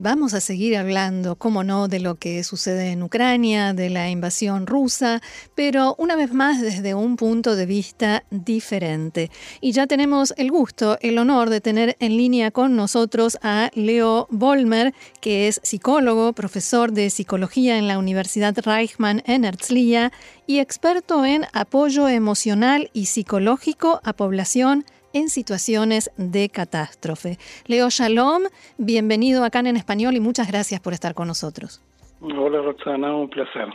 Vamos a seguir hablando, como no, de lo que sucede en Ucrania, de la invasión rusa, pero una vez más desde un punto de vista diferente. Y ya tenemos el gusto, el honor de tener en línea con nosotros a Leo Bolmer, que es psicólogo, profesor de psicología en la Universidad Reichmann en Herzliya y experto en apoyo emocional y psicológico a población en situaciones de catástrofe. Leo Shalom, bienvenido acá en Español y muchas gracias por estar con nosotros. Hola Roxana, un placer.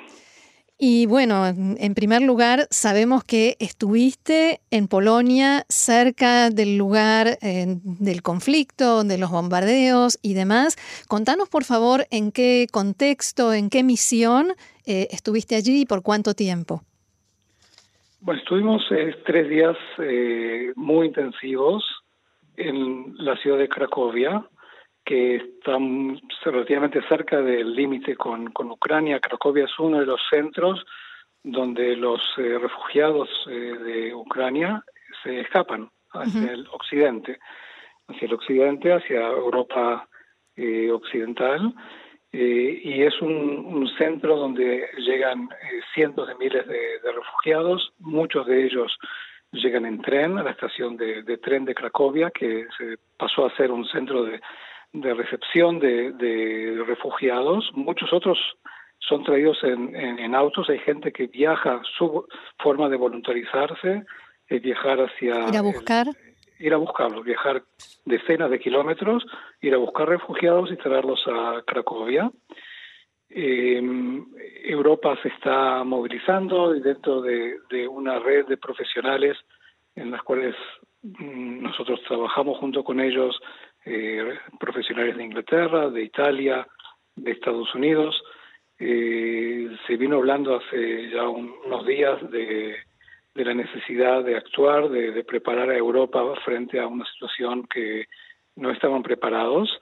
Y bueno, en primer lugar, sabemos que estuviste en Polonia, cerca del lugar eh, del conflicto, de los bombardeos y demás. Contanos, por favor, en qué contexto, en qué misión eh, estuviste allí y por cuánto tiempo. Bueno, estuvimos eh, tres días eh, muy intensivos en la ciudad de Cracovia, que está relativamente cerca del límite con, con, Ucrania. Cracovia es uno de los centros donde los eh, refugiados de Ucrania se escapan hacia el occidente, hacia el occidente, hacia Europa occidental eh, y es un, centro donde llegan eh, cientos de miles de, refugiados, muchos de ellos llegan en tren a la estación de, tren de Cracovia, que se pasó a ser un centro de, recepción de, refugiados, muchos otros son traídos en, autos, hay gente que viaja, su forma de voluntarizarse es viajar hacia... Ir a buscar ir a buscarlos, viajar decenas de kilómetros, ir a buscar refugiados y traerlos a Cracovia. Em, Europa se está movilizando dentro de, una red de profesionales en las cuales mm, nosotros trabajamos junto con ellos, eh, profesionales de Inglaterra, de Italia, de Estados Unidos. Eh, se vino hablando hace ya unos días de de la necesidad de actuar, de, preparar a Europa frente a una situación que no estaban preparados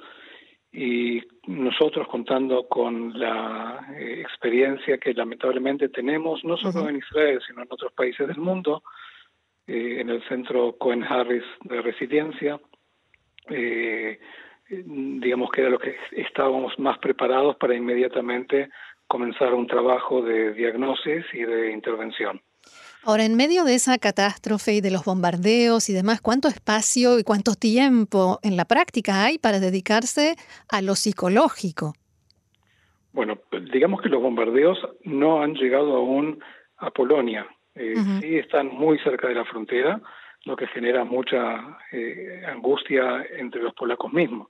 y nosotros contando con la eh, experiencia que lamentablemente tenemos, no solo en Israel, sino en otros países del mundo, eh, en el centro Cohen Harris de residencia, eh, digamos que era lo que estábamos más preparados para inmediatamente comenzar un trabajo de diagnosis y de intervención. Ahora, en medio de esa catástrofe y de los bombardeos y demás, ¿cuánto espacio y cuánto tiempo en la práctica hay para dedicarse a lo psicológico? Bueno, digamos que los bombardeos no han llegado aún a Polonia. Eh, sí están muy cerca de la frontera, lo que genera mucha eh, angustia entre los polacos mismos.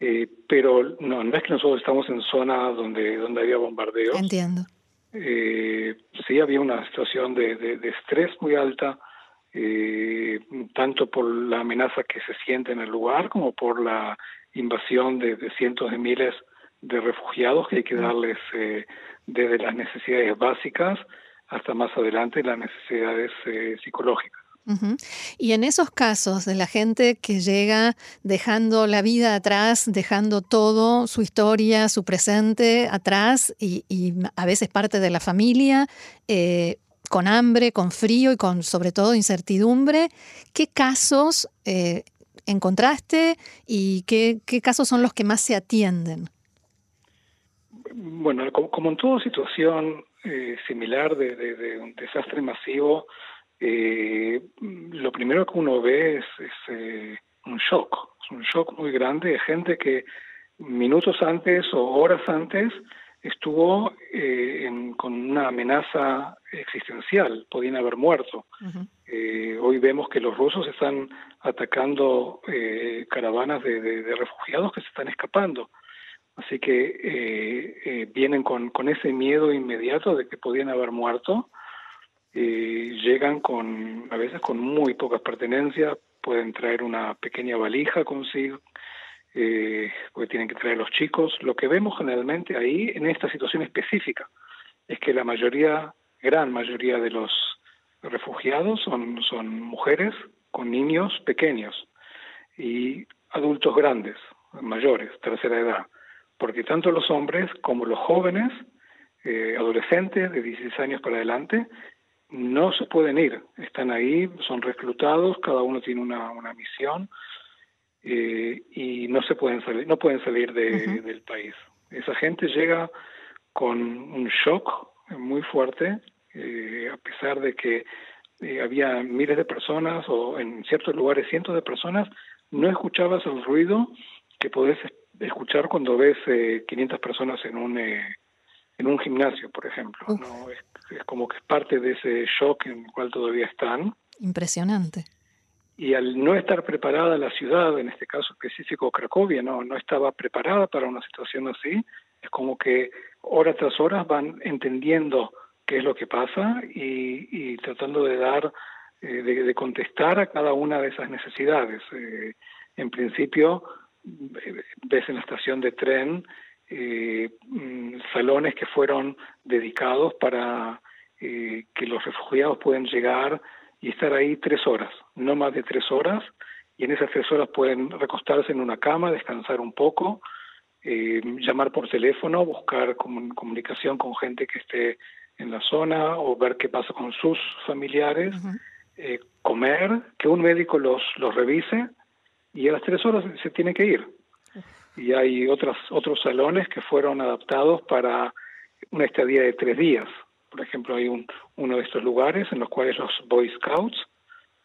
Eh, pero no, no es que nosotros estamos en zona donde, donde había bombardeos. Entiendo eh, sí había una situación de, de, estrés muy alta, eh, tanto por la amenaza que se siente en el lugar como por la invasión de, cientos de miles de refugiados que hay que darles eh, desde las necesidades básicas hasta más adelante las necesidades Y en esos casos de la gente que llega dejando la vida atrás, dejando todo, su historia, su presente atrás y, a veces parte de la familia, eh, con hambre, con frío y con sobre todo incertidumbre, ¿qué casos eh, encontraste y qué, casos son los que más se atienden? Bueno, como, en toda situación eh, similar de un desastre masivo, eh, lo primero que uno ve es, eh, un shock, es un shock muy grande de gente que minutos antes o horas antes estuvo eh, con una amenaza existencial, podían haber muerto. Eh, hoy vemos que los rusos están atacando caravanas de, refugiados que se están escapando. Así que vienen con, con ese miedo inmediato de que podían haber muerto eh, llegan con a veces con muy pocas pertenencias, pueden traer una pequeña valija consigo, eh, porque tienen que traer los chicos. Lo que vemos generalmente ahí, en esta situación específica, es que la mayoría, gran mayoría de los refugiados son, son mujeres con niños pequeños y adultos grandes, mayores, tercera edad, porque tanto los hombres como los jóvenes eh, adolescentes de 16 años para adelante, no se pueden ir, están ahí, son reclutados, cada uno tiene una, una misión eh, y no se pueden salir, no pueden salir de, del país. Esa gente llega con un shock muy fuerte, eh, a pesar de que eh, había miles de personas o en ciertos lugares cientos de personas, no escuchabas el ruido que podés escuchar cuando ves 500 personas en un en un gimnasio, por ejemplo. ¿no? Es, es, como que es parte de ese shock en el cual todavía están. Impresionante. Y al no estar preparada la ciudad, en este caso específico Cracovia, no, no estaba preparada para una situación así, es como que hora tras hora van entendiendo qué es lo que pasa y, y tratando de dar, eh, de, de, contestar a cada una de esas necesidades. Eh, en principio, eh, ves en la estación de tren eh, mm, salones que fueron dedicados para eh, que los refugiados puedan llegar y estar ahí tres horas, no más de tres horas, y en esas tres horas pueden recostarse en una cama, descansar un poco, eh, llamar por teléfono, buscar comun comunicación con gente que esté en la zona o ver qué pasa con sus familiares, uh -huh. eh, comer, que un médico los, los revise y a las tres horas se tiene que ir y hay otras, otros salones que fueron adaptados para una estadía de tres días. Por ejemplo, hay un, uno de estos lugares en los cuales los Boy Scouts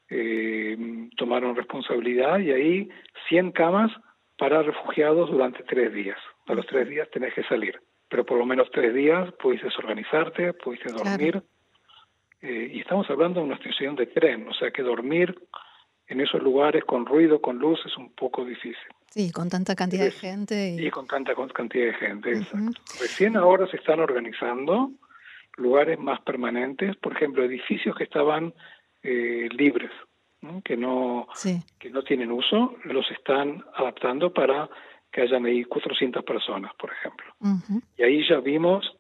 eh, tomaron responsabilidad y ahí 100 camas para refugiados durante tres días. A los tres días tenés que salir, pero por lo menos tres días pudiste organizarte, pudiste dormir. Claro. Eh, y estamos hablando de una estación de tren, o sea que dormir en esos lugares con ruido, con luz, es un poco difícil. Sí, con tanta cantidad de gente. Y, y con tanta cantidad de gente, uh -huh. exacto. Recién ahora se están organizando lugares más permanentes, por ejemplo, edificios que estaban eh, libres, ¿no? que no sí. que no tienen uso, los están adaptando para que hayan ahí 400 personas, por ejemplo. Uh -huh. Y ahí ya vimos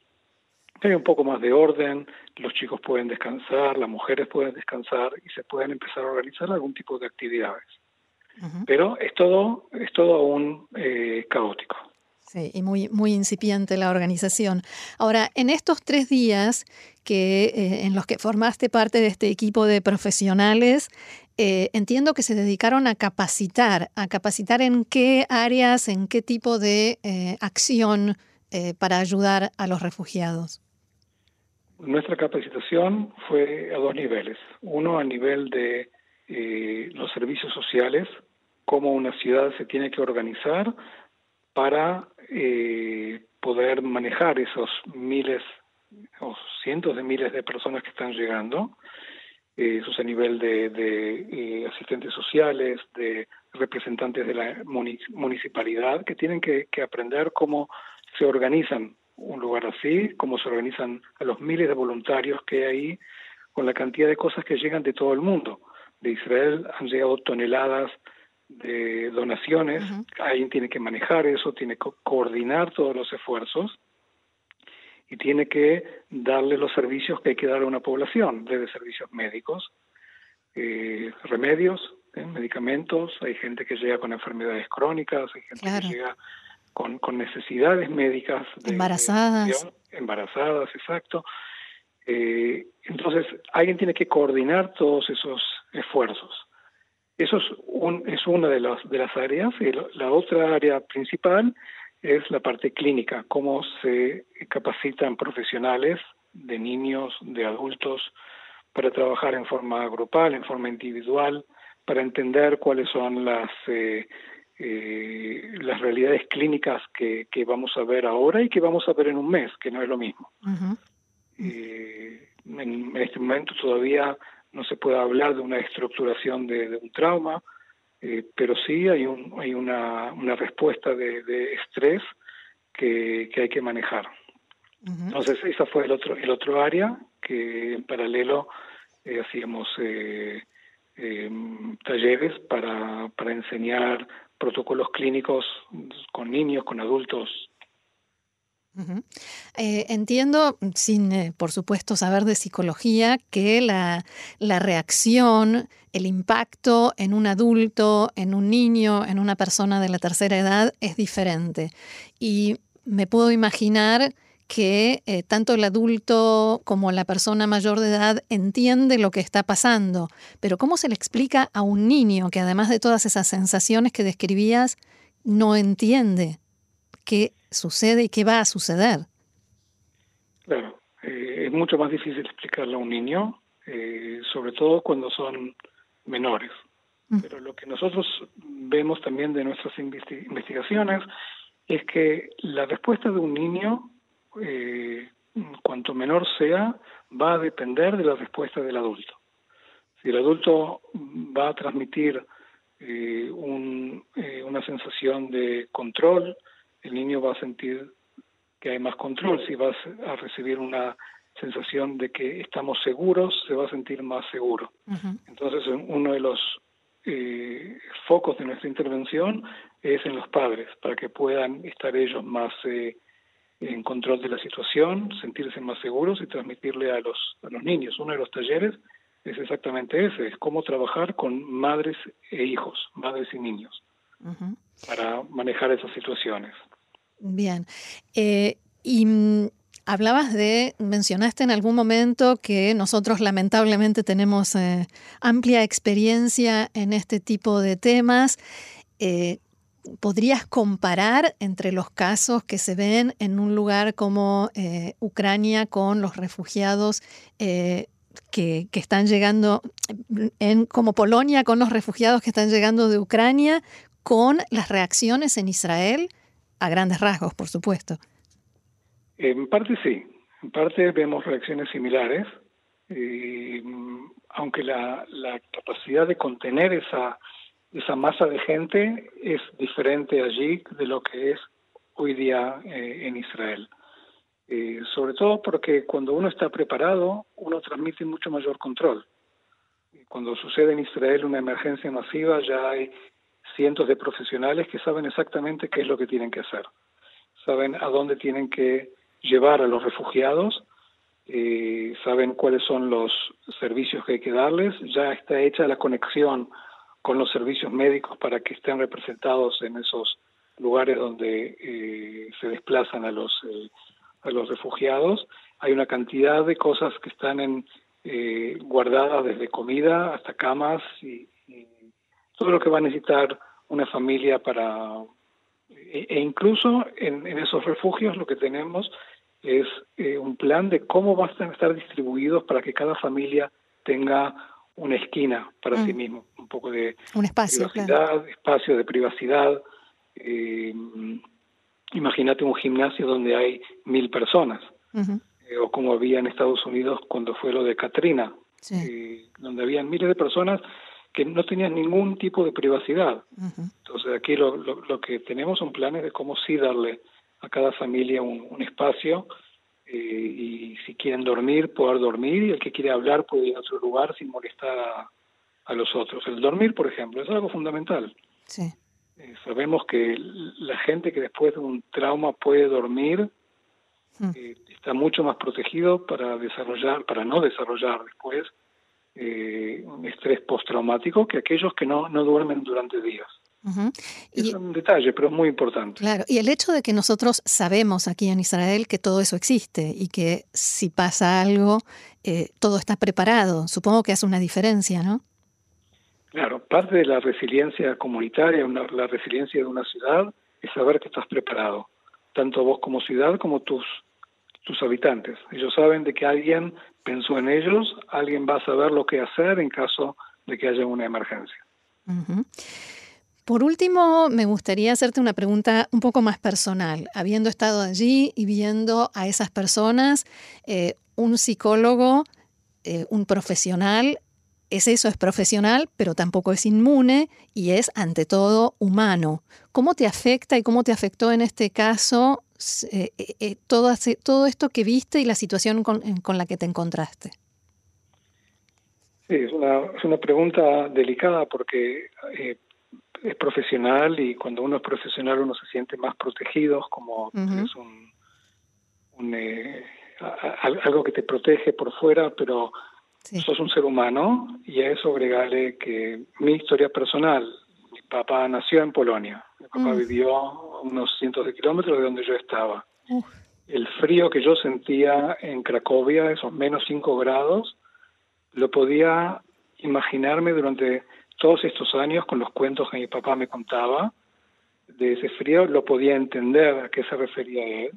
que hay un poco más de orden, los chicos pueden descansar, las mujeres pueden descansar y se pueden empezar a organizar algún tipo de actividades. Uh -huh. Pero es todo, es todo aún eh, caótico. Sí, y muy, muy incipiente la organización. Ahora, en estos tres días que, eh, en los que formaste parte de este equipo de profesionales, eh, entiendo que se dedicaron a capacitar, a capacitar en qué áreas, en qué tipo de eh, acción para ayudar a los refugiados. Nuestra capacitación fue a dos niveles. Uno a nivel de los servicios sociales, cómo una ciudad se tiene que organizar para eh, poder manejar esos miles o cientos de miles de personas que están llegando. Eh, eso es a nivel de, de eh, asistentes sociales, de representantes de la municipalidad, que tienen que, que aprender cómo se organizan un lugar así, cómo se organizan a los miles de voluntarios que hay ahí, con la cantidad de cosas que llegan de todo el mundo. De Israel han llegado toneladas de donaciones, uh -huh. alguien tiene que manejar eso, tiene que coordinar todos los esfuerzos y tiene que darle los servicios que hay que dar a una población, desde servicios médicos, eh, remedios, ¿eh? medicamentos, hay gente que llega con enfermedades crónicas, hay gente claro. que llega con, con, necesidades médicas. De, embarazadas. De, embarazadas, exacto. Eh, entonces, alguien tiene que coordinar todos esos esfuerzos. Eso es, un, es una de las, de las áreas. Y la otra área principal es la parte clínica, cómo se capacitan profesionales de niños, de adultos, para trabajar en forma grupal, en forma individual, para entender cuáles son las, eh, eh, las realidades clínicas que, que, vamos a ver ahora y que vamos a ver en un mes, que no es lo mismo. Uh -huh. eh, en, en, este momento todavía no se puede hablar de una estructuración de, de un trauma, eh, pero sí hay, un, hay una, una respuesta de, de estrés que, que, hay que manejar. Uh -huh. Entonces, esa fue el otro, el otro área que en paralelo eh, hacíamos eh, talleres para, para enseñar protocolos clínicos con niños, con adultos, Eh, entiendo, sin eh, por supuesto saber de psicología, que la, reacción, el impacto en un adulto, en un niño, en una persona de la tercera edad es diferente. Y me puedo imaginar que eh, tanto el adulto como la persona mayor de edad entiende lo que está pasando, pero ¿cómo se le explica a un niño que además de todas esas sensaciones que describías, no entiende qué sucede y qué va a suceder? Claro, eh, es mucho más difícil explicarle a un niño, eh, sobre todo cuando son menores. Mm. Pero lo que nosotros vemos también de nuestras investigaciones es que la respuesta de un niño, eh, cuanto menor sea, va a depender de la respuesta del adulto. Si el adulto va a transmitir eh, eh, una sensación de control, el niño va a sentir que hay más control. Si va a recibir una sensación de que estamos seguros, se va a sentir más seguro. Entonces, uno de los eh, focos de nuestra intervención es en los padres, para que puedan estar ellos más eh, en control de la situación, sentirse más seguros y transmitirle a los, a los niños. Uno de los talleres es exactamente ese, es cómo trabajar con madres e hijos, madres y niños, para manejar esas situaciones. Bien. Eh, y mm, Hablabas de, mencionaste en algún momento que nosotros lamentablemente tenemos eh, amplia experiencia en este tipo de temas. Eh, ¿Podrías comparar entre los casos que se ven en un lugar como Ucrania con los refugiados que, que, están llegando, en, como Polonia con los refugiados que están llegando de Ucrania, con las reacciones en Israel? A grandes rasgos, por supuesto. En parte sí, en parte vemos reacciones similares, eh, aunque la, capacidad de contener esa, esa masa de gente es diferente allí de lo que es hoy día eh, en Israel. Eh, sobre todo porque cuando uno está preparado, uno transmite mucho mayor control. Cuando sucede en Israel una emergencia masiva, ya hay cientos de profesionales que saben exactamente qué es lo que tienen que hacer, saben a dónde tienen que llevar a los refugiados, eh, saben cuáles son los servicios que hay que darles, ya está hecha la conexión con los servicios médicos para que estén representados en esos lugares donde eh, se desplazan a los eh, a los refugiados. Hay una cantidad de cosas que están en, guardadas desde comida hasta camas y, todo lo que va a necesitar una familia para e, e incluso en, en, esos refugios lo que tenemos es eh, un plan de cómo van a estar distribuidos para que cada familia tenga una esquina para sí mm. mismo, un poco de un espacio, privacidad, espacio de privacidad. Eh, imagínate un gimnasio donde hay mil personas, eh, o como había en Estados Unidos cuando fue lo de Katrina, donde había miles de personas que no tenían ningún tipo de privacidad. Entonces aquí lo, lo, que tenemos son planes de cómo sí darle a cada familia un, espacio eh, y si quieren dormir, poder dormir y el que quiere hablar puede ir a otro lugar sin molestar a, los otros. El dormir, por ejemplo, es algo fundamental. Sí. Eh, sabemos que la gente que después de un trauma puede dormir eh, está mucho más protegido para desarrollar, para no desarrollar después un estrés postraumático que aquellos que no, no duermen durante días. Es un detalle, pero es muy importante. Claro, y el hecho de que nosotros sabemos aquí en Israel que todo eso existe y que si pasa algo, eh, todo está preparado, supongo que hace una diferencia, ¿no? Claro, parte de la resiliencia comunitaria, la resiliencia de una ciudad, es saber que estás preparado, tanto vos como ciudad como tus, tus habitantes. Ellos saben de que alguien pensó en ellos, alguien va a saber lo que hacer en caso de que haya una emergencia. Por último, me gustaría hacerte una pregunta un poco más personal. Habiendo estado allí y viendo a esas personas, eh, un psicólogo, eh, un profesional, es eso, es profesional, pero tampoco es inmune y es ante todo humano. ¿Cómo te afecta y cómo te afectó en este caso eh, todo, todo, esto que viste y la situación con, la que te encontraste? Sí, es una, es una pregunta delicada porque es profesional y cuando uno es profesional uno se siente más protegido, como es un, eh, algo que te protege por fuera, pero sos un ser humano y a eso agregarle que mi historia personal, papá nació en Polonia, mi papá mm. vivió unos cientos de kilómetros de donde yo estaba. el frío que yo sentía en Cracovia, esos menos 5 grados, lo podía imaginarme durante todos estos años con los cuentos que mi papá me contaba de ese frío, lo podía entender a qué se refería él.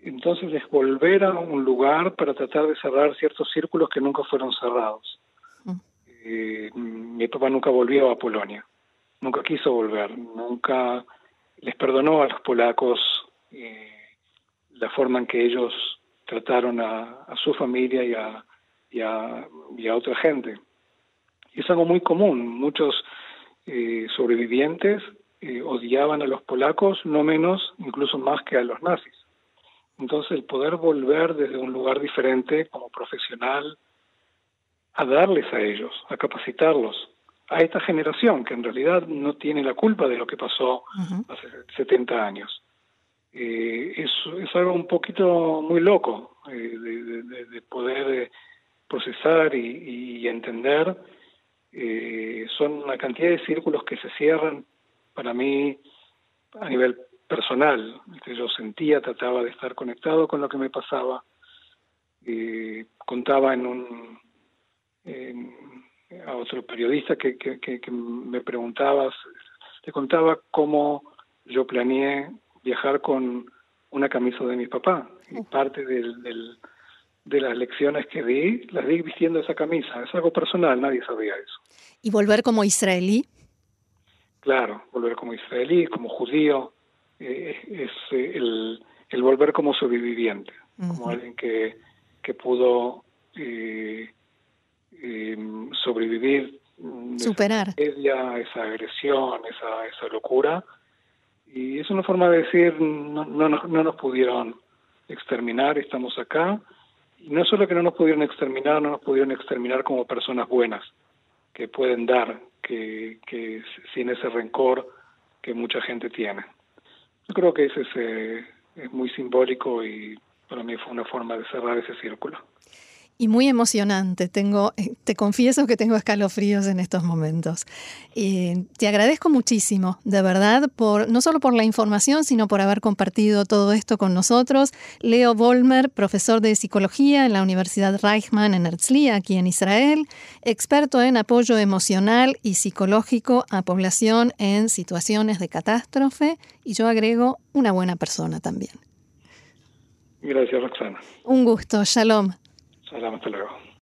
Entonces es volver a un lugar para tratar de cerrar ciertos círculos que nunca fueron cerrados. Mm. Eh, mi papá nunca volvió a Polonia, nunca quiso volver, nunca les perdonó a los polacos eh, la forma en que ellos trataron a, su familia y a, y a, otra gente. Y es algo muy común. Muchos eh, sobrevivientes eh, odiaban a los polacos, no menos, incluso más que a los nazis. Entonces, el poder volver desde un lugar diferente como profesional a darles a ellos, a capacitarlos, a esta generación que en realidad no tiene la culpa de lo que pasó hace 70 años. Eh, es, es, algo un poquito muy loco eh, de, de, poder eh, procesar y, y entender. Eh, son una cantidad de círculos que se cierran para mí a nivel personal. Que yo sentía, trataba de estar conectado con lo que me pasaba. contaba en un a otro periodista que, que, que, me preguntaba, le contaba cómo yo planeé viajar con una camisa de mi papá. Y parte del, de las lecciones que di, las di vistiendo esa camisa. Es algo personal, nadie sabía eso. ¿Y volver como israelí? Claro, volver como israelí, como judío, eh, es eh, el, el, volver como sobreviviente, como alguien que, que pudo eh, em, sobrevivir superar esa, esa agresión, esa, esa locura y es una forma de decir, no, no, no nos pudieron exterminar, estamos acá. Y no solo que no nos pudieron exterminar, no nos pudieron exterminar como personas buenas, que pueden dar, que, que sin ese rencor que mucha gente tiene. Yo creo que ese es, eh, es muy simbólico y para mí fue una forma de cerrar ese círculo y muy emocionante. Tengo, eh, te confieso que tengo escalofríos en estos momentos. y te agradezco muchísimo, de verdad, por, no solo por la información, sino por haber compartido todo esto con nosotros. Leo Volmer, profesor de psicología en la Universidad Reichman en Herzliya, aquí en Israel, experto en apoyo emocional y psicológico a población en situaciones de catástrofe, y yo agrego una buena persona también. Gracias, Roxana. Un gusto. Shalom. Hasta luego.